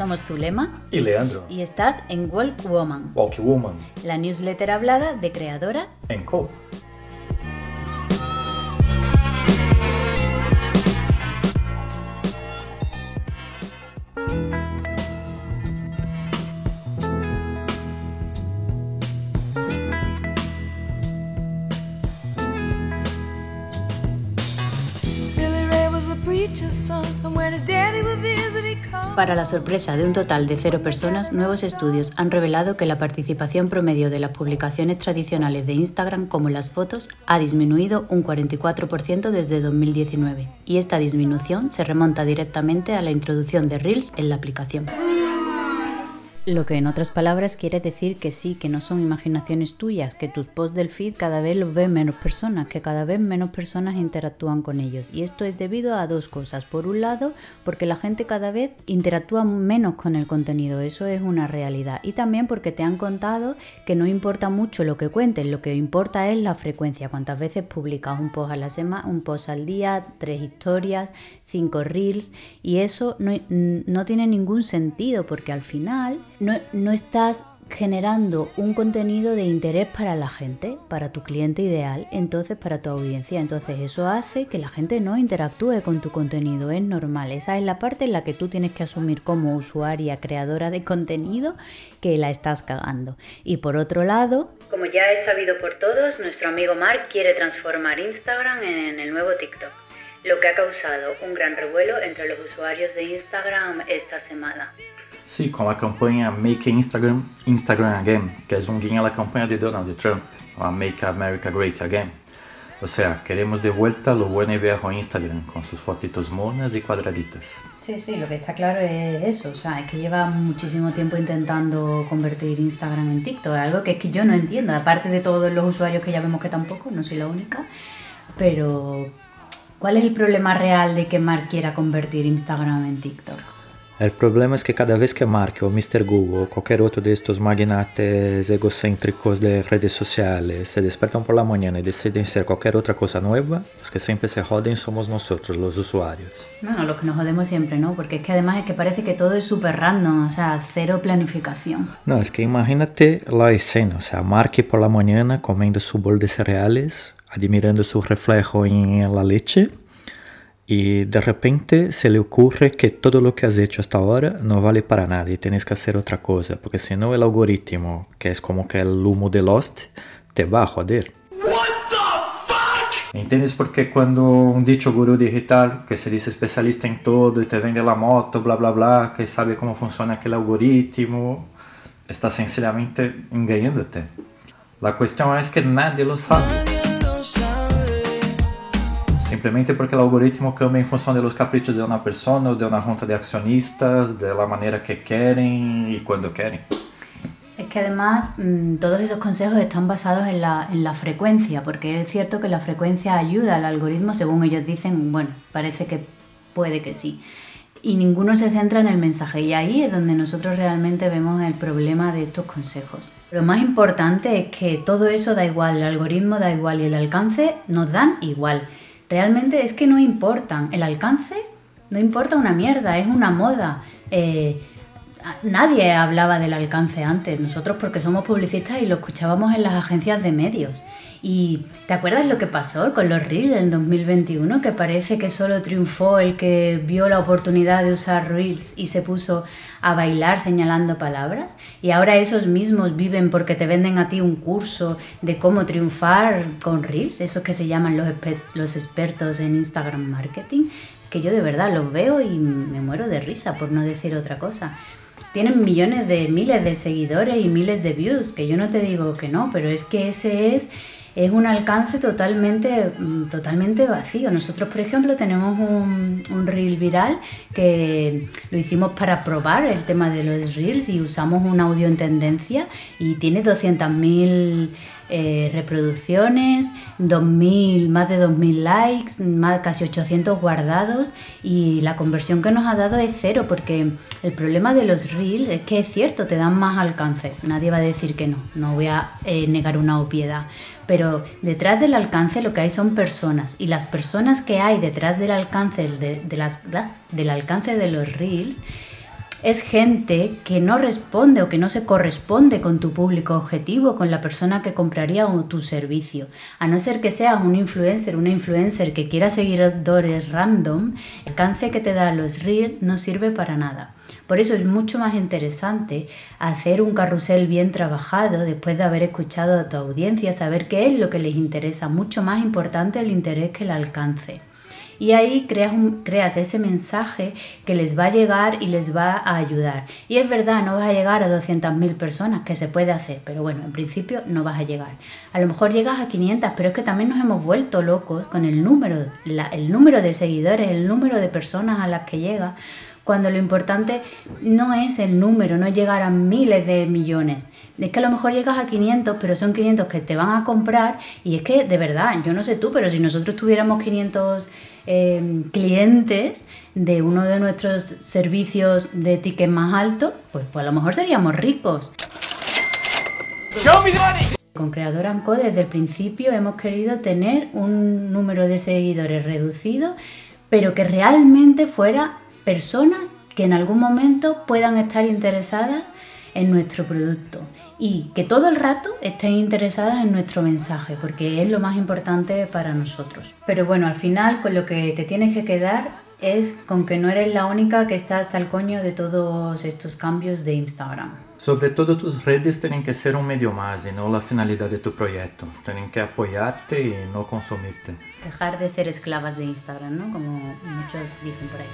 Somos Zulema y Leandro. y estás en Walk Woman, Walk Woman la newsletter hablada de Creadora. en Co. Para la sorpresa de un total de cero personas, nuevos estudios han revelado que la participación promedio de las publicaciones tradicionales de Instagram, como las fotos, ha disminuido un 44% desde 2019. Y esta disminución se remonta directamente a la introducción de Reels en la aplicación. Lo que en otras palabras quiere decir que sí, que no son imaginaciones tuyas, que tus posts del feed cada vez los ven menos personas, que cada vez menos personas interactúan con ellos. Y esto es debido a dos cosas. Por un lado, porque la gente cada vez interactúa menos con el contenido, eso es una realidad. Y también porque te han contado que no importa mucho lo que cuentes, lo que importa es la frecuencia, cuántas veces publicas un post a la semana, un post al día, tres historias, cinco reels y eso no, no tiene ningún sentido porque al final no, no estás generando un contenido de interés para la gente, para tu cliente ideal, entonces para tu audiencia. Entonces eso hace que la gente no interactúe con tu contenido, es normal. Esa es la parte en la que tú tienes que asumir como usuaria, creadora de contenido, que la estás cagando. Y por otro lado, como ya es sabido por todos, nuestro amigo Mark quiere transformar Instagram en el nuevo TikTok lo que ha causado un gran revuelo entre los usuarios de Instagram esta semana. Sí, con la campaña Make Instagram Instagram Again, que es un guiño a la campaña de Donald Trump, a Make America Great Again. O sea, queremos de vuelta lo bueno y viejo Instagram, con sus fotitos monas y cuadraditas. Sí, sí, lo que está claro es eso, o sea, es que lleva muchísimo tiempo intentando convertir Instagram en TikTok, algo que es que yo no entiendo, aparte de todos los usuarios que ya vemos que tampoco, no soy la única, pero ¿Cuál es el problema real de que Mark quiera convertir Instagram en TikTok? El problema es que cada vez que Mark o Mr. Google o cualquier otro de estos magnates egocéntricos de redes sociales se despiertan por la mañana y deciden hacer cualquier otra cosa nueva, los que siempre se joden somos nosotros, los usuarios. No, no, los que nos jodemos siempre, ¿no? Porque es que además es que parece que todo es súper random, o sea, cero planificación. No, es que imagínate la escena, o sea, Mark por la mañana comiendo su bol de cereales, admirando su reflejo en la leche y de repente se le ocurre que todo lo que has hecho hasta ahora no vale para nada y tienes que hacer otra cosa, porque si no el algoritmo, que es como que el humo de Lost, te va a joder. ¿Entiendes por qué cuando un dicho gurú digital que se dice especialista en todo y te vende la moto, bla bla bla, que sabe cómo funciona aquel algoritmo, está sencillamente engañándote? La cuestión es que nadie lo sabe. Simplemente porque el algoritmo cambia en función de los caprichos de una persona o de una junta de accionistas, de la manera que quieren y cuando quieren. Es que además mm, todos esos consejos están basados en la, en la frecuencia, porque es cierto que la frecuencia ayuda al algoritmo, según ellos dicen, bueno, parece que puede que sí. Y ninguno se centra en el mensaje y ahí es donde nosotros realmente vemos el problema de estos consejos. Lo más importante es que todo eso da igual, el algoritmo da igual y el alcance nos dan igual. Realmente es que no importan, el alcance no importa una mierda, es una moda. Eh, Nadie hablaba del alcance antes, nosotros porque somos publicistas y lo escuchábamos en las agencias de medios. ¿Y te acuerdas lo que pasó con los Reels en 2021? Que parece que solo triunfó el que vio la oportunidad de usar Reels y se puso a bailar señalando palabras. Y ahora esos mismos viven porque te venden a ti un curso de cómo triunfar con Reels, esos que se llaman los, los expertos en Instagram Marketing, que yo de verdad los veo y me muero de risa, por no decir otra cosa tienen millones de miles de seguidores y miles de views, que yo no te digo que no, pero es que ese es, es un alcance totalmente, mm, totalmente vacío. Nosotros, por ejemplo, tenemos un, un reel viral que lo hicimos para probar el tema de los reels y usamos un audio en tendencia y tiene 200.000 eh, reproducciones, 2000, más de 2000 likes, más, casi 800 guardados y la conversión que nos ha dado es cero porque el problema de los reels es que es cierto, te dan más alcance, nadie va a decir que no, no voy a eh, negar una obviedad, pero detrás del alcance lo que hay son personas y las personas que hay detrás del alcance de, de las, del alcance de los reels es gente que no responde o que no se corresponde con tu público objetivo, con la persona que compraría tu servicio. A no ser que seas un influencer, una influencer que quiera seguidores random, el alcance que te da los reels no sirve para nada. Por eso es mucho más interesante hacer un carrusel bien trabajado después de haber escuchado a tu audiencia, saber qué es lo que les interesa, mucho más importante el interés que el alcance. Y ahí creas, creas ese mensaje que les va a llegar y les va a ayudar. Y es verdad, no vas a llegar a 200.000 personas, que se puede hacer, pero bueno, en principio no vas a llegar. A lo mejor llegas a 500, pero es que también nos hemos vuelto locos con el número, el número de seguidores, el número de personas a las que llega cuando lo importante no es el número, no llegar a miles de millones. Es que a lo mejor llegas a 500, pero son 500 que te van a comprar y es que de verdad, yo no sé tú, pero si nosotros tuviéramos 500 em, clientes de uno de nuestros servicios de ticket más alto, pues, pues a lo mejor seríamos ricos. Con Creador Anco desde el principio hemos querido tener un número de seguidores reducido, pero que realmente fuera personas que en algún momento puedan estar interesadas en nuestro producto y que todo el rato estén interesadas en nuestro mensaje, porque es lo más importante para nosotros. Pero bueno, al final con lo que te tienes que quedar es con que no eres la única que está hasta el coño de todos estos cambios de Instagram. Sobre todo tus redes tienen que ser un medio más y no la finalidad de tu proyecto. Tienen que apoyarte y no consumirte. Dejar de ser esclavas de Instagram, ¿no? Como muchos dicen por ahí.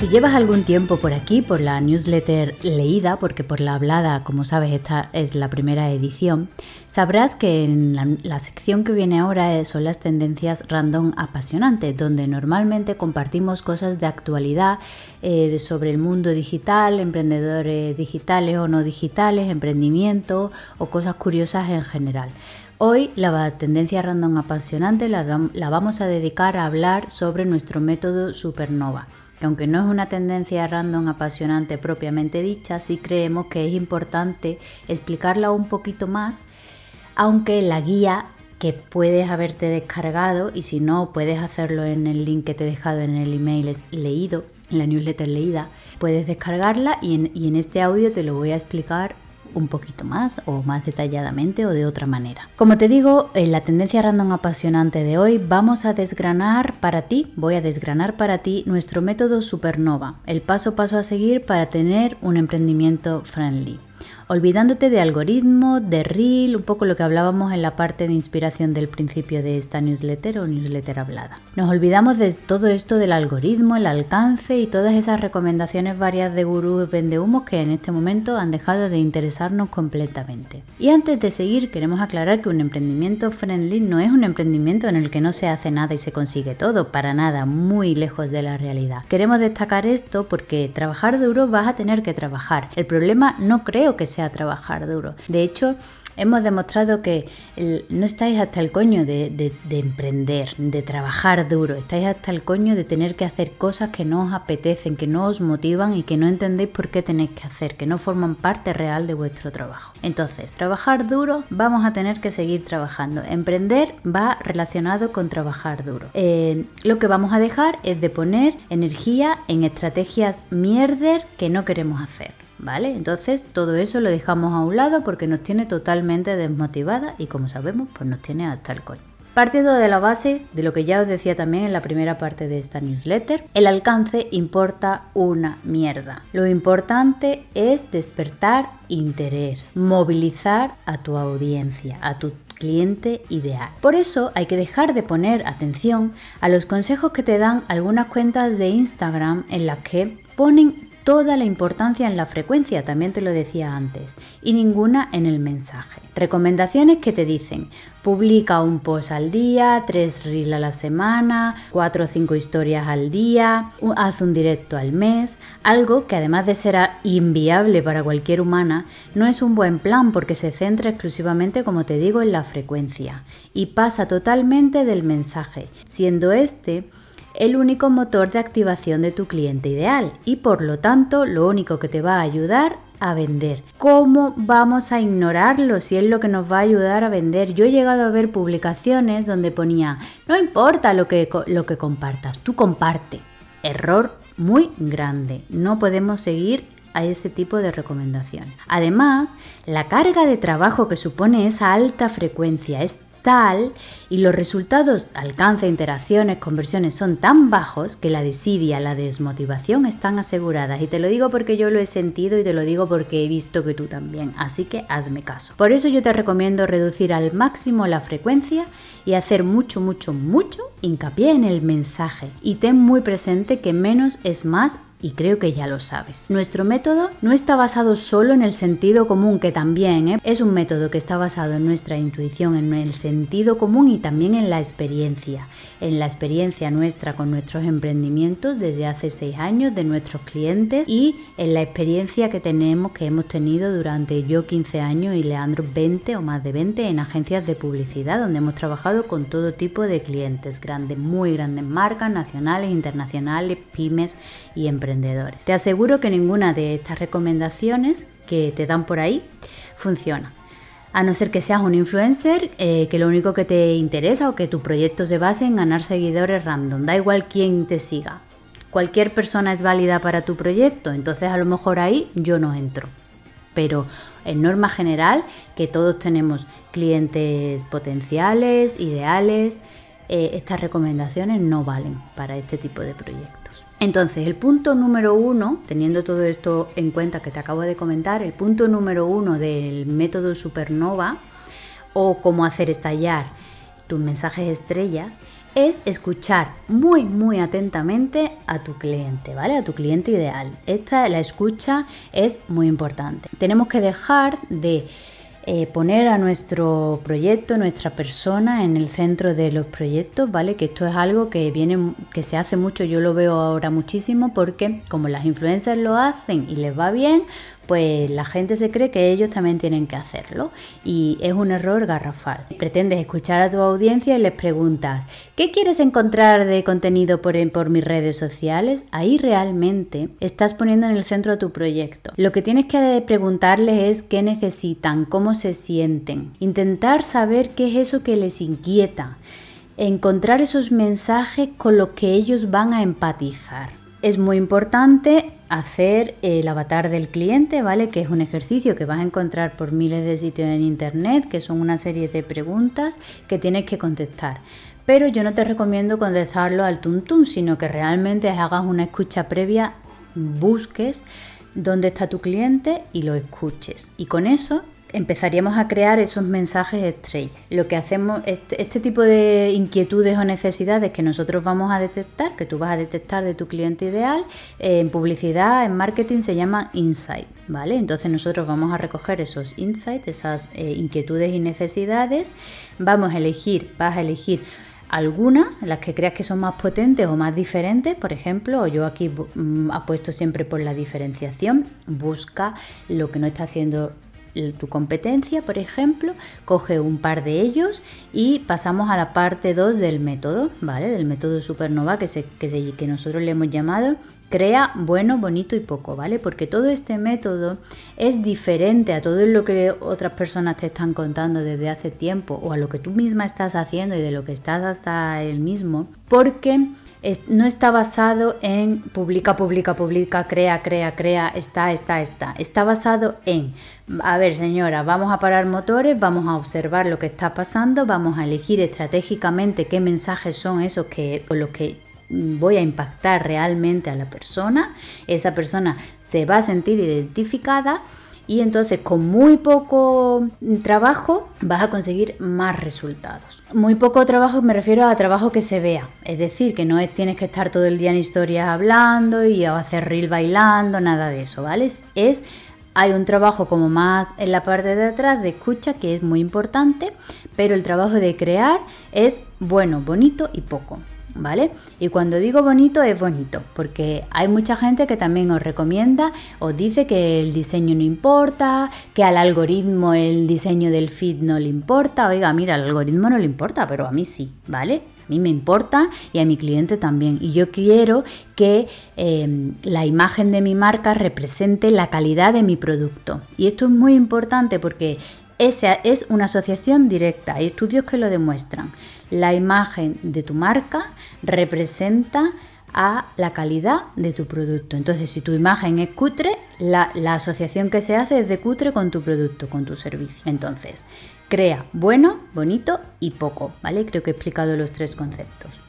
Si llevas algún tiempo por aquí, por la newsletter leída, porque por la hablada, como sabes, esta es la primera edición, sabrás que en la, sección que viene ahora son las tendencias random apasionantes, donde normalmente compartimos cosas de actualidad eh, sobre el mundo digital, emprendedores digitales o no digitales, emprendimiento o cosas curiosas en general. Hoy la tendencia random apasionante la vamos a dedicar a hablar sobre nuestro método Supernova que aunque no es una tendencia random apasionante propiamente dicha, sí creemos que es importante explicarla un poquito más, aunque la guía que puedes haberte descargado y si no puedes hacerlo en el link que te he dejado en el email leído, en la newsletter leída, puedes descargarla y en, y en este audio te lo voy a explicar un poquito más o más detalladamente o de otra manera. Como te digo, en la tendencia random apasionante de hoy vamos a desgranar para ti, voy a desgranar para ti nuestro método Supernova, el paso a paso a seguir para tener un emprendimiento friendly olvidándote de algoritmo, de reel, un poco lo que hablábamos en la parte de inspiración del principio de esta newsletter o newsletter hablada. Nos olvidamos de todo esto del algoritmo, el alcance y todas esas recomendaciones varias de gurús vendehumos que en este momento han dejado de interesarnos completamente. Y antes de seguir, queremos aclarar que un emprendimiento friendly no es un emprendimiento en el que no se hace nada y se consigue todo, para nada, muy lejos de la realidad. Queremos destacar esto porque trabajar duro vas a tener que trabajar. El problema no creo que sea a trabajar duro. De hecho, hemos demostrado que no estáis hasta el coño de, emprender, de trabajar duro, estáis hasta el coño de tener que hacer cosas que no os apetecen, que no os motivan y que no entendéis por qué tenéis que hacer, que no forman parte real de vuestro trabajo. Entonces, trabajar duro, vamos a tener que seguir trabajando. Emprender va relacionado con trabajar duro. Eh, lo que vamos a dejar es de poner energía en estrategias mierder que no queremos hacer. ¿Vale? Entonces todo eso lo dejamos a un lado porque nos tiene totalmente desmotivada y como sabemos, pues nos tiene hasta el coño. Partiendo de la base de lo que ya os decía también en la primera parte de esta newsletter, el alcance importa una mierda. Lo importante es despertar interés, movilizar a tu audiencia, a tu cliente ideal. Por eso hay que dejar de poner atención a los consejos que te dan algunas cuentas de Instagram en las que ponen toda la importancia en la frecuencia, también te lo decía antes, y ninguna en el mensaje. Recomendaciones que te dicen, publica un post al día, tres reels a la semana, cuatro o cinco historias al día, haz un directo al mes, algo que además de ser inviable para cualquier humana, no es un buen plan porque se centra exclusivamente, como te digo, en la frecuencia y pasa totalmente del mensaje, siendo este el único motor de activación de tu cliente ideal y por lo tanto lo único que te va a ayudar a vender. ¿Cómo vamos a ignorarlo si es lo que nos va a ayudar a vender? Yo he llegado a ver publicaciones donde ponía, no importa lo que, lo que compartas, tú comparte. Error muy grande. No podemos seguir a ese tipo de recomendación. Además, la carga de trabajo que supone esa alta frecuencia es tal y los resultados, alcance, interacciones, conversiones son tan bajos que la desidia, la desmotivación están aseguradas. Y te lo digo porque yo lo he sentido y te lo digo porque he visto que tú también. Así que hazme caso. Por eso yo te recomiendo reducir al máximo la frecuencia y hacer mucho, mucho, mucho hincapié en el mensaje. Y ten muy presente que menos es más y creo que ya lo sabes. Nuestro método no está basado solo en el sentido común, que también ¿eh? es un método que está basado en nuestra intuición, en el sentido común y también en la experiencia, en la experiencia nuestra con nuestros emprendimientos desde hace seis años, de nuestros clientes y en la experiencia que tenemos, que hemos tenido durante yo 15 años y Leandro 20 o más de 20 en agencias de publicidad, donde hemos trabajado con todo tipo de clientes, grandes, muy grandes marcas, nacionales, internacionales, pymes y te aseguro que ninguna de estas recomendaciones que te dan por ahí funciona. A no ser que seas un influencer, eh, que lo único que te interesa o que tu proyecto se base en ganar seguidores random. Da igual quién te siga. Cualquier persona es válida para tu proyecto, entonces a lo mejor ahí yo no entro. Pero en norma general, que todos tenemos clientes potenciales, ideales, eh, estas recomendaciones no valen para este tipo de proyectos. Entonces, el punto número uno, teniendo todo esto en cuenta que te acabo de comentar, el punto número uno del método supernova o cómo hacer estallar tus mensajes estrellas es escuchar muy muy atentamente a tu cliente, ¿vale? A tu cliente ideal. Esta la escucha es muy importante. Tenemos que dejar de eh, poner a nuestro proyecto, nuestra persona en el centro de los proyectos, ¿vale? Que esto es algo que viene, que se hace mucho, yo lo veo ahora muchísimo porque como las influencers lo hacen y les va bien, pues la gente se cree que ellos también tienen que hacerlo y es un error garrafal. Pretendes escuchar a tu audiencia y les preguntas, ¿qué quieres encontrar de contenido por, por mis redes sociales? Ahí realmente estás poniendo en el centro tu proyecto. Lo que tienes que preguntarles es qué necesitan, cómo se sienten, intentar saber qué es eso que les inquieta, encontrar esos mensajes con los que ellos van a empatizar. Es muy importante hacer el avatar del cliente, ¿vale? Que es un ejercicio que vas a encontrar por miles de sitios en internet, que son una serie de preguntas que tienes que contestar. Pero yo no te recomiendo contestarlo al tuntún, sino que realmente hagas una escucha previa, busques dónde está tu cliente y lo escuches. Y con eso empezaríamos a crear esos mensajes estrella. Lo que hacemos, este, este, tipo de inquietudes o necesidades que nosotros vamos a detectar, que tú vas a detectar de tu cliente ideal, en publicidad, en marketing se llama insight, ¿vale? Entonces nosotros vamos a recoger esos insights, esas eh, inquietudes y necesidades, vamos a elegir, vas a elegir algunas, las que creas que son más potentes o más diferentes, por ejemplo, yo aquí mm, apuesto siempre por la diferenciación, busca lo que no está haciendo tu competencia, por ejemplo, coge un par de ellos y pasamos a la parte 2 del método, ¿vale? Del método supernova que, se, que, que nosotros le hemos llamado crea bueno, bonito y poco, ¿vale? Porque todo este método es diferente a todo lo que otras personas te están contando desde hace tiempo o a lo que tú misma estás haciendo y de lo que estás hasta el mismo, porque no está basado en publica, publica, publica, crea, crea, crea, está, está, está. Está basado en, a ver señora, vamos a parar motores, vamos a observar lo que está pasando, vamos a elegir estratégicamente qué mensajes son esos que, con los que voy a impactar realmente a la persona. Esa persona se va a sentir identificada y entonces con muy poco trabajo vas a conseguir más resultados. Muy poco trabajo me refiero a trabajo que se vea, es decir, que no es, tienes que estar todo el día en historias hablando y hacer reel bailando, nada de eso, ¿vale? Es hay un trabajo como más en la parte de atrás de escucha que es muy importante, pero el trabajo de crear es bueno, bonito y poco. ¿Vale? Y cuando digo bonito es bonito, porque hay mucha gente que también os recomienda, os dice que el diseño no importa, que al algoritmo el diseño del feed no le importa. Oiga, mira, al algoritmo no le importa, pero a mí sí, ¿vale? mí me importa y a mi cliente también. Y yo quiero que em, la imagen de mi marca represente la calidad de mi producto. Y esto es muy importante porque esa es una asociación directa. Hay estudios que lo demuestran. La imagen de tu marca representa a la calidad de tu producto. Entonces, si tu imagen es cutre, la, asociación que se hace es de cutre con tu producto, con tu servicio. Entonces, crea bueno, bonito y poco, ¿vale? Creo que he explicado los tres conceptos.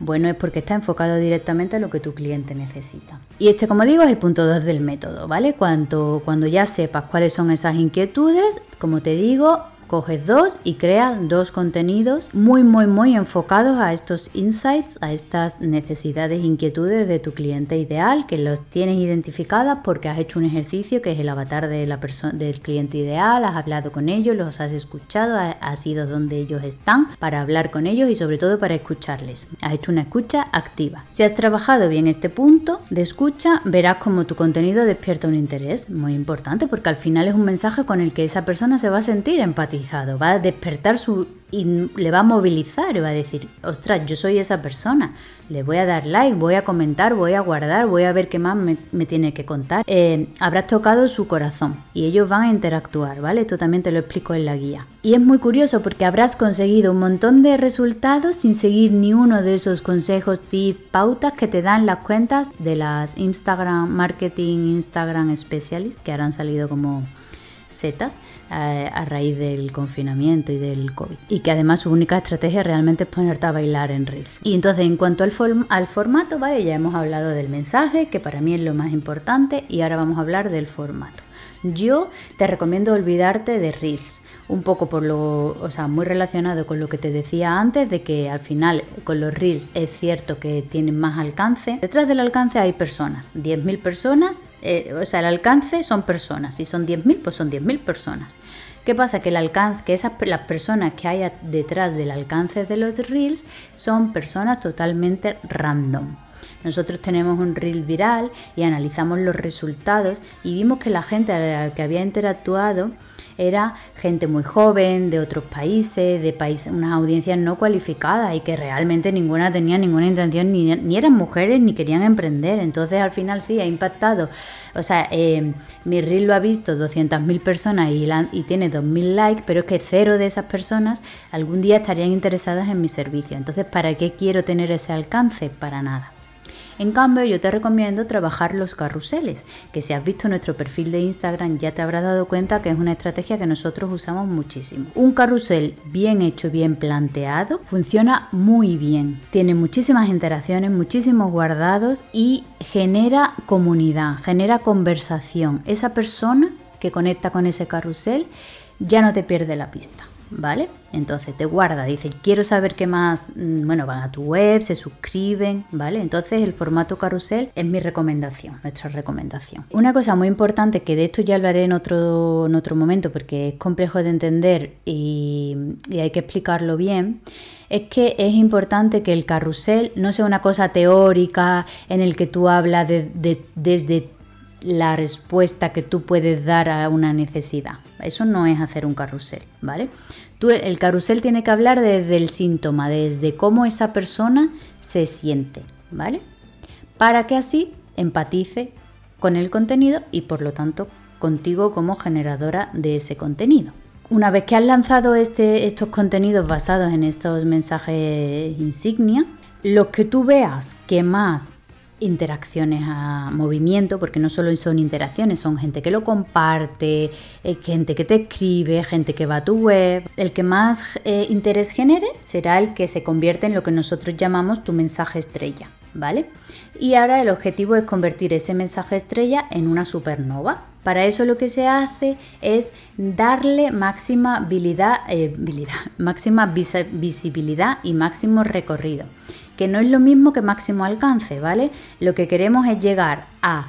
Bueno es porque está enfocado directamente a lo que tu cliente necesita. Y este, como digo, es el punto 2 del método, ¿vale? Cuando, cuando ya sepas cuáles son esas inquietudes, como te digo, coges dos y creas dos contenidos muy, muy, muy enfocados a estos insights, a estas necesidades, inquietudes de tu cliente ideal, que los tienes identificadas porque has hecho un ejercicio que es el avatar de la del cliente ideal, has hablado con ellos, los has escuchado, has ido donde ellos están para hablar con ellos y sobre todo para escucharles. Has hecho una escucha activa. Si has trabajado bien este punto de escucha, verás como tu contenido despierta un interés muy importante porque al final es un mensaje con el que esa persona se va a sentir empatizada va a despertar su y le va a movilizar y va a decir, ostras, yo soy esa persona, le voy a dar like, voy a comentar, voy a guardar, voy a ver qué más me, tiene que contar. Eh, habrás tocado su corazón y ellos van a interactuar, ¿vale? Esto también te lo explico en la guía. Y es muy curioso porque habrás conseguido un montón de resultados sin seguir ni uno de esos consejos, tips, pautas que te dan las cuentas de las Instagram Marketing, Instagram Specialists que han salido como setas eh, a, raíz del confinamiento y del COVID. Y que además su única estrategia realmente es ponerte a bailar en Reels. Y entonces en cuanto al, al formato, ¿vale? Ya hemos hablado del mensaje, que para mí es lo más importante, y ahora vamos a hablar del formato. Yo te recomiendo olvidarte de Reels, un poco por lo, o sea, muy relacionado con lo que te decía antes, de que al final con los Reels es cierto que tienen más alcance. Detrás del alcance hay personas, 10.000 personas, eh, o sea, el alcance son personas, si son 10.000, pues son 10.000 personas. ¿Qué pasa? Que el alcance, que esas las personas que hay detrás del alcance de los Reels son personas totalmente random. Nosotros tenemos un reel viral y analizamos los resultados y vimos que la gente que había interactuado era gente muy joven, de otros países, de países, unas audiencias no cualificadas y que realmente ninguna tenía ninguna intención, ni, eran mujeres ni querían emprender. Entonces al final sí, ha impactado. O sea, eh, mi reel lo ha visto 200.000 personas y, y tiene 2.000 likes, pero es que cero de esas personas algún día estarían interesadas en mi servicio. Entonces, ¿para qué quiero tener ese alcance? Para nada. En cambio, yo te recomiendo trabajar los carruseles, que si has visto nuestro perfil de Instagram ya te habrás dado cuenta que es una estrategia que nosotros usamos muchísimo. Un carrusel bien hecho, bien planteado, funciona muy bien. Tiene muchísimas interacciones, muchísimos guardados y genera comunidad, genera conversación. Esa persona que conecta con ese carrusel ya no te pierde la pista. ¿Vale? Entonces te guarda, dice, quiero saber qué más, mm, bueno, van a tu web, se suscriben, ¿vale? Entonces el formato carrusel es mi recomendación, nuestra recomendación. Una cosa muy importante, que de esto ya hablaré en otro, en otro momento porque es complejo de entender y, hay que explicarlo bien, es que es importante que el carrusel no sea una cosa teórica en el que tú hablas de, desde la respuesta que tú puedes dar a una necesidad. Eso no es hacer un carrusel, ¿vale? Tú, el carrusel tiene que hablar desde el síntoma, desde cómo esa persona se siente, ¿vale? Para que así empatice con el contenido y por lo tanto contigo como generadora de ese contenido. Una vez que has lanzado este, estos contenidos basados en estos mensajes insignia, los que tú veas que más interacciones a movimiento, porque no solo son interacciones, son gente que lo comparte, eh, gente que te escribe, gente que va a tu web. El que más eh, interés genere será el que se convierte en lo que nosotros llamamos tu mensaje estrella, ¿vale? Y ahora el objetivo es convertir ese mensaje estrella en una supernova. Para eso lo que se hace es darle máxima habilidad, eh, máxima visibilidad y máximo recorrido que no es lo mismo que máximo alcance, ¿vale? Lo que queremos es llegar a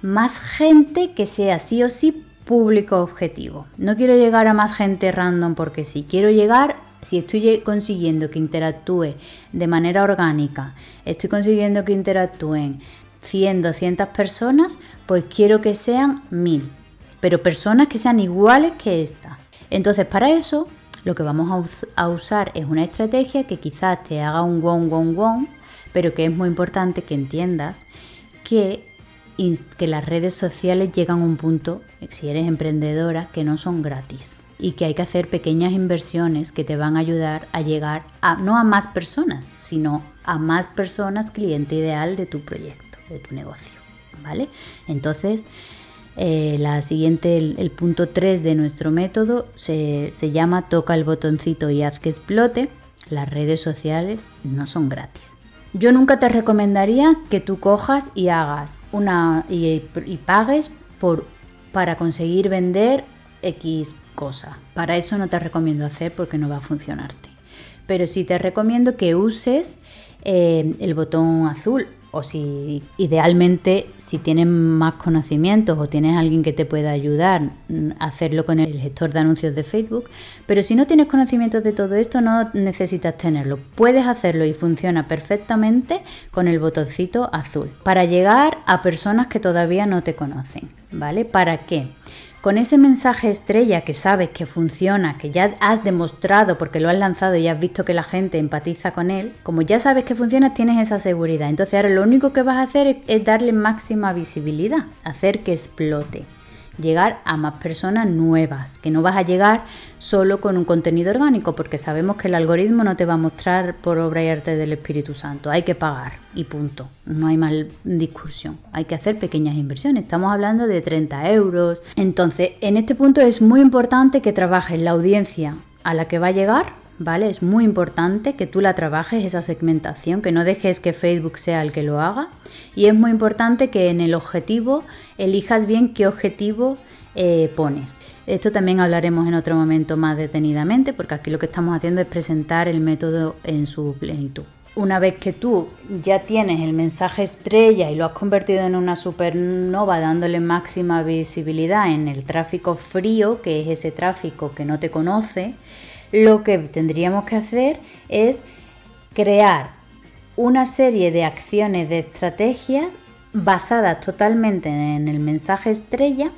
más gente que sea sí o sí público objetivo. No quiero llegar a más gente random porque sí, quiero llegar, si estoy consiguiendo que interactúe de manera orgánica, estoy consiguiendo que interactúen 100, 200 personas, pues quiero que sean 1000, pero personas que sean iguales que estas. Entonces, para eso lo que vamos a, us- a usar es una estrategia que quizás te haga un won won won, pero que es muy importante que entiendas que, que las redes sociales llegan a un punto, si eres emprendedora, que no son gratis y que hay que hacer pequeñas inversiones que te van a ayudar a llegar a no a más personas, sino a más personas cliente ideal de tu proyecto, de tu negocio, ¿vale? Entonces, eh, la siguiente, el, punto 3 de nuestro método se, se llama toca el botoncito y haz que explote. Las redes sociales no son gratis. Yo nunca te recomendaría que tú cojas y hagas una y, y pagues por, para conseguir vender X cosa. Para eso no te recomiendo hacer porque no va a funcionarte. Pero sí te recomiendo que uses eh, el botón azul o si idealmente si tienes más conocimientos o tienes alguien que te pueda ayudar mm, hacerlo con el gestor de anuncios de Facebook. Pero si no tienes conocimientos de todo esto no necesitas tenerlo. Puedes hacerlo y funciona perfectamente con el botoncito azul para llegar a personas que todavía no te conocen vale para qué con ese mensaje estrella que sabes que funciona, que ya has demostrado porque lo has lanzado y has visto que la gente empatiza con él, como ya sabes que funciona, tienes esa seguridad. Entonces ahora lo único que vas a hacer es, darle máxima visibilidad, hacer que explote llegar a más personas nuevas, que no vas a llegar solo con un contenido orgánico, porque sabemos que el algoritmo no te va a mostrar por obra y arte del Espíritu Santo, hay que pagar y punto, no hay mal discusión, hay que hacer pequeñas inversiones, estamos hablando de 30 euros, entonces en este punto es muy importante que trabajes la audiencia a la que va a llegar, ¿vale? Es muy importante que tú la trabajes, esa segmentación, que no dejes que Facebook sea el que lo haga. Y es muy importante que en el objetivo elijas bien qué objetivo eh, pones. Esto también hablaremos en otro momento más detenidamente, porque aquí lo que estamos haciendo es presentar el método en su plenitud. Una vez que tú ya tienes el mensaje estrella y lo has convertido en una supernova dándole máxima visibilidad en el tráfico frío, que es ese tráfico que no te conoce, lo que tendríamos que hacer es crear una serie de acciones, de estrategias basadas totalmente en el mensaje estrella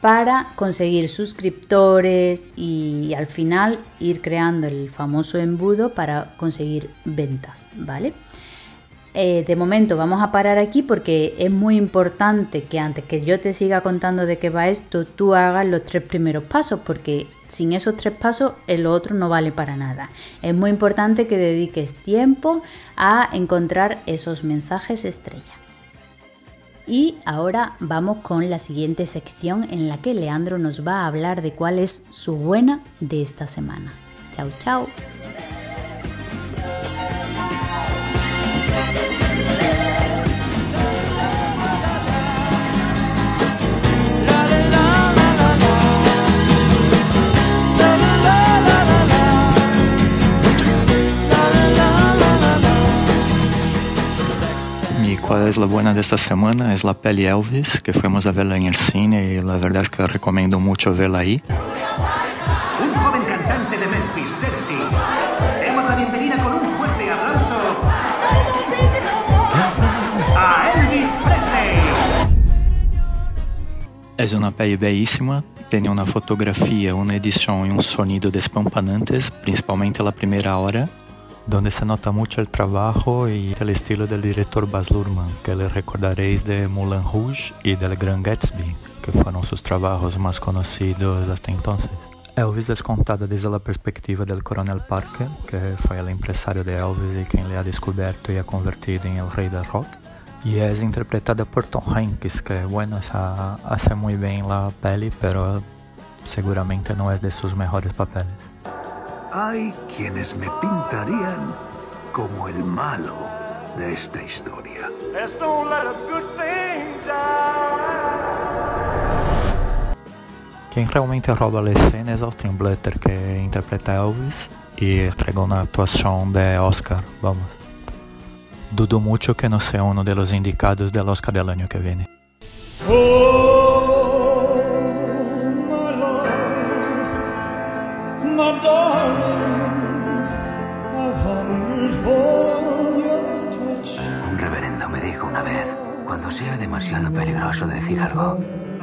para conseguir suscriptores y al final ir creando el famoso embudo para conseguir ventas, ¿vale? Eh, de momento vamos a parar aquí porque es muy importante que antes que yo te siga contando de qué va esto, tú hagas los tres primeros pasos porque sin esos tres pasos el otro no vale para nada. Es muy importante que dediques tiempo a encontrar esos mensajes estrella. Y ahora vamos con la siguiente sección en la que Leandro nos va a hablar de cuál es su buena de esta semana. Chao, chao. ¿Y cuál es la buena de esta semana? Es la peli Elvis, que fuimos a verla en el cine y la verdad es que recomiendo mucho verla ahí. Un joven cantante de Memphis, Tennessee. Demos la bienvenida con un fuerte aplauso a Elvis Presley. Es una peli bellísima, tiene una fotografía, una edición y un sonido despampanantes, principalmente la primera hora, donde se nota mucho el trabajo y el estilo del director Baz Luhrmann, que le recordaréis de Moulin Rouge y del Gran Gatsby, que fueron sus trabajos más conocidos hasta entonces. Elvis es contada desde la perspectiva del coronel Parker, que fue el empresario de Elvis y quien le ha descubierto y ha convertido en el rey del rock. Y es interpretada por Tom Hanks, que bueno, o muy bien la peli, pero seguramente no es de sus mejores papeles. Hay quienes me pintarían como el malo de esta historia. Let's don't let a good thing die. Quien realmente roba la escena es Austin Butler, que interpreta a Elvis y entregó una actuación de Oscar, vamos. Dudo mucho que no sea uno de los indicados del Oscar del año que viene. Un algo,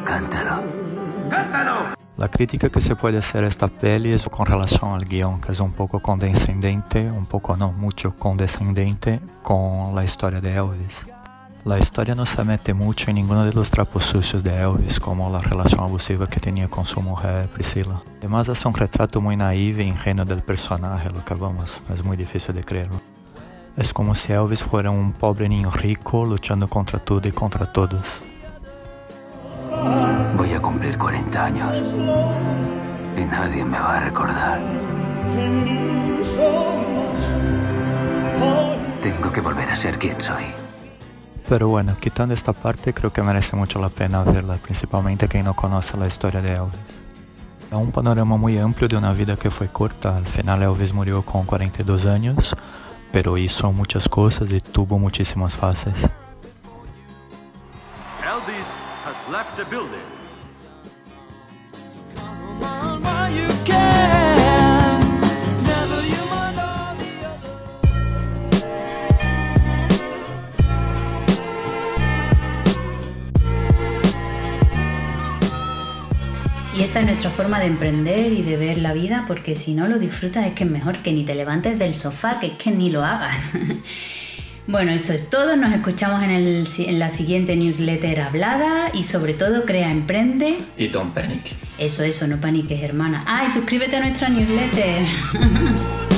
cántalo. ¡Cántalo! La crítica que se puede hacer a esta peli es con relación al guión, que es un poco condescendente, un poco no, mucho condescendente con la historia de Elvis. La historia no se mete mucho en ninguno de los trapos sucios de Elvis, como la relación abusiva que tenía con su mujer Priscilla. Además es un retrato muy naive e ingenuo del personaje, lo que vamos, es muy difícil de creerlo. Es como si Elvis fuera un pobre niño rico luchando contra todo y contra todos. Voy a cumplir 40 años y nadie me va a recordar. Tengo que volver a ser quien soy. Pero bueno, quitando esta parte, creo que merece mucho la pena verla, principalmente quien no conoce la historia de Elvis. Da un panorama muy amplio de una vida que fue corta. Al final Elvis murió con 42 años, pero hizo muchas cosas y tuvo muchísimas fases. Elvis Y esta es nuestra forma de emprender y de ver la vida, porque si no lo disfrutas es que es mejor que ni te levantes del sofá, que es que ni lo hagas. bueno, esto es todo, nos escuchamos en, el- en la siguiente newsletter hablada y sobre todo crea, emprende. Y Don't Panic. Eso, eso, no paniques, hermana. Ah, y suscríbete a nuestra newsletter.